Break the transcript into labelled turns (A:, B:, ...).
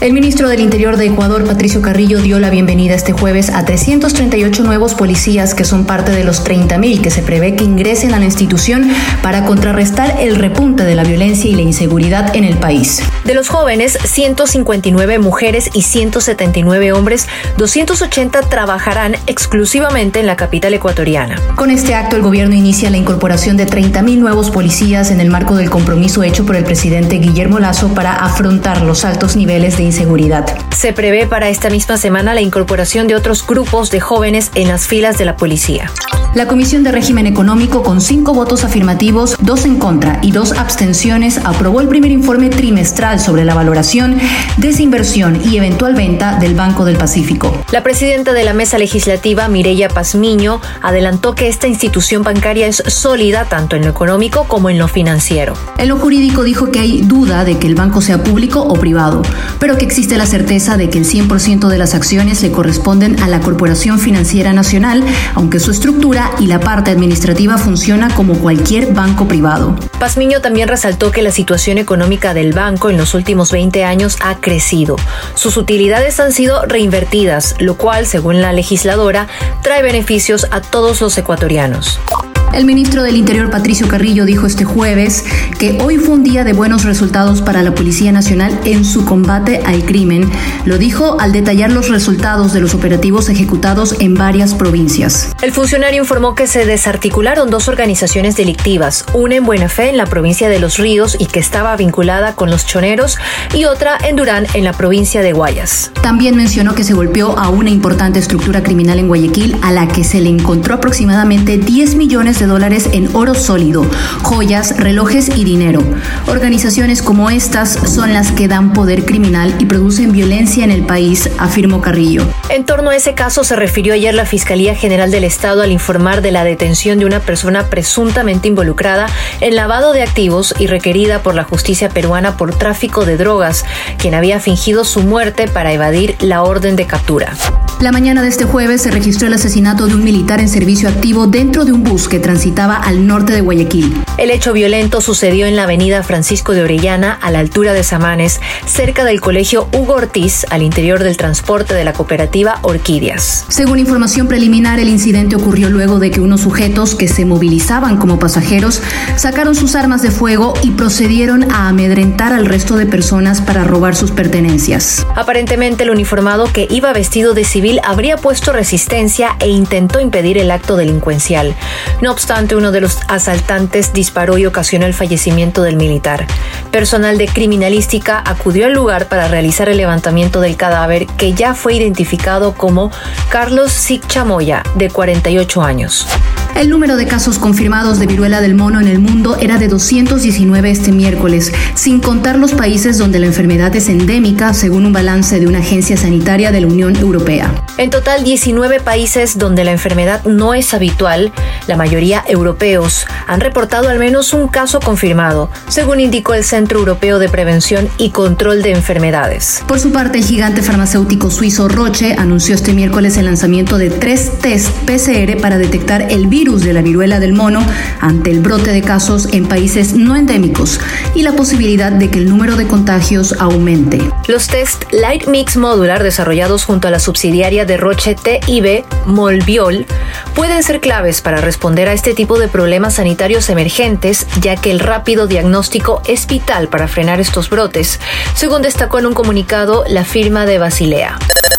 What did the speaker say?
A: El ministro del Interior de Ecuador, Patricio Carrillo, dio la bienvenida este jueves a 338 nuevos policías que son parte de los 30.000 que se prevé que ingresen a la institución para contrarrestar el repunte de la violencia y la inseguridad en el país.
B: De los jóvenes, 159 mujeres y 179 hombres, 280 trabajarán exclusivamente en la capital ecuatoriana.
A: Con este acto, el gobierno inicia la incorporación de 30.000 nuevos policías en el marco del compromiso hecho por el presidente Guillermo Lazo para afrontar los altos niveles de
B: Se prevé para esta misma semana la incorporación de otros grupos de jóvenes en las filas de la policía.
A: La Comisión de Régimen Económico, con cinco votos afirmativos, dos en contra y dos abstenciones, aprobó el primer informe trimestral sobre la valoración, desinversión y eventual venta del Banco del Pacífico.
B: La presidenta de la mesa legislativa, Mireya Pazmiño, adelantó que esta institución bancaria es sólida tanto en lo económico como en lo financiero.
A: En lo jurídico dijo que hay duda de que el banco sea público o privado, pero que existe la certeza de que el 100% de las acciones le corresponden a la Corporación Financiera Nacional, aunque su estructura y la parte administrativa funciona como cualquier banco privado.
B: Pazmiño también resaltó que la situación económica del banco en los últimos 20 años ha crecido. Sus utilidades han sido reinvertidas, lo cual, según la legisladora, trae beneficios a todos los ecuatorianos.
A: El ministro del Interior, Patricio Carrillo, dijo este jueves que hoy fue un día de buenos resultados para la Policía Nacional en su combate al crimen. Lo dijo al detallar los resultados de los operativos ejecutados en varias provincias.
B: El funcionario informó que se desarticularon dos organizaciones delictivas, una en Buena Fe, en la provincia de Los Ríos, y que estaba vinculada con los choneros, y otra en Durán, en la provincia de Guayas.
A: También mencionó que se golpeó a una importante estructura criminal en Guayaquil, a la que se le encontró aproximadamente 10 millones de dólares en oro sólido, joyas, relojes y dinero. Organizaciones como estas son las que dan poder criminal y producen violencia en el país, afirmó Carrillo.
B: En torno a ese caso se refirió ayer la Fiscalía General del Estado al informar de la detención de una persona presuntamente involucrada en lavado de activos y requerida por la justicia peruana por tráfico de drogas, quien había fingido su muerte para evadir la orden de captura.
A: La mañana de este jueves se registró el asesinato de un militar en servicio activo dentro de un bus que transitaba al norte de Guayaquil.
B: El hecho violento sucedió en la avenida Francisco de Orellana, a la altura de Samanes, cerca del colegio Hugo Ortiz, al interior del transporte de la cooperativa Orquídeas.
A: Según información preliminar, el incidente ocurrió luego de que unos sujetos que se movilizaban como pasajeros sacaron sus armas de fuego y procedieron a amedrentar al resto de personas para robar sus pertenencias.
B: Aparentemente, el uniformado que iba vestido de civil habría puesto resistencia e intentó impedir el acto delincuencial. No obstante, uno de los asaltantes disparó y ocasionó el fallecimiento del militar. Personal de criminalística acudió al lugar para realizar el levantamiento del cadáver que ya fue identificado como Carlos Chamoya, de 48 años.
A: El número de casos confirmados de viruela del mono en el mundo era de 219 este miércoles, sin contar los países donde la enfermedad es endémica, según un balance de una agencia sanitaria de la Unión Europea.
B: En total, 19 países donde la enfermedad no es habitual, la mayoría europeos, han reportado al menos un caso confirmado, según indicó el Centro Europeo de Prevención y Control de Enfermedades.
A: Por su parte, el gigante farmacéutico suizo Roche anunció este miércoles el lanzamiento de tres test PCR para detectar el de la viruela del mono ante el brote de casos en países no endémicos y la posibilidad de que el número de contagios aumente.
B: Los test Light Mix Modular desarrollados junto a la subsidiaria de Roche TIB, Molbiol, pueden ser claves para responder a este tipo de problemas sanitarios emergentes, ya que el rápido diagnóstico es vital para frenar estos brotes, según destacó en un comunicado la firma de Basilea.